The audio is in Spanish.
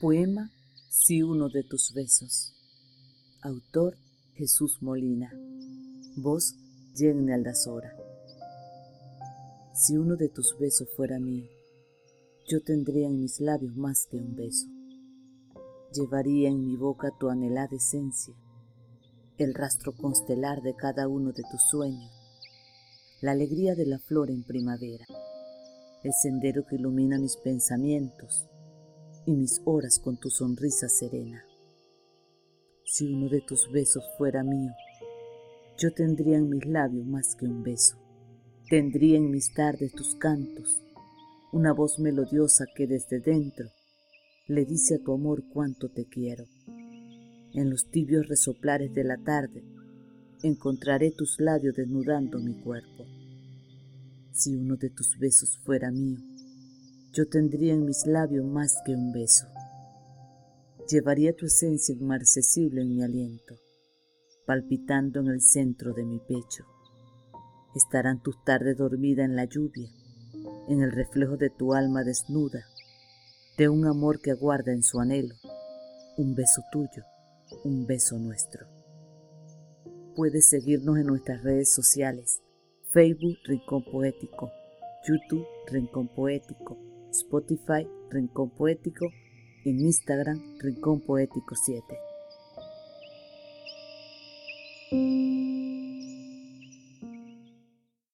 Poema Si uno de tus besos. Autor Jesús Molina. Voz Jenny Aldazora. Si uno de tus besos fuera mío, yo tendría en mis labios más que un beso. Llevaría en mi boca tu anhelada esencia, el rastro constelar de cada uno de tus sueños, la alegría de la flor en primavera, el sendero que ilumina mis pensamientos, y mis horas con tu sonrisa serena. Si uno de tus besos fuera mío, yo tendría en mis labios más que un beso. Tendría en mis tardes tus cantos, una voz melodiosa que desde dentro le dice a tu amor cuánto te quiero. En los tibios resoplares de la tarde encontraré tus labios desnudando mi cuerpo. Si uno de tus besos fuera mío, yo tendría en mis labios más que un beso. Llevaría tu esencia inmarcesible en mi aliento, palpitando en el centro de mi pecho. Estarán tus tardes dormidas en la lluvia, en el reflejo de tu alma desnuda, de un amor que aguarda en su anhelo, un beso tuyo, un beso nuestro. Puedes seguirnos en nuestras redes sociales, Facebook Rincón Poético, YouTube Rincón Poético, Spotify Rincón Poético, en Instagram Rincón Poético 7.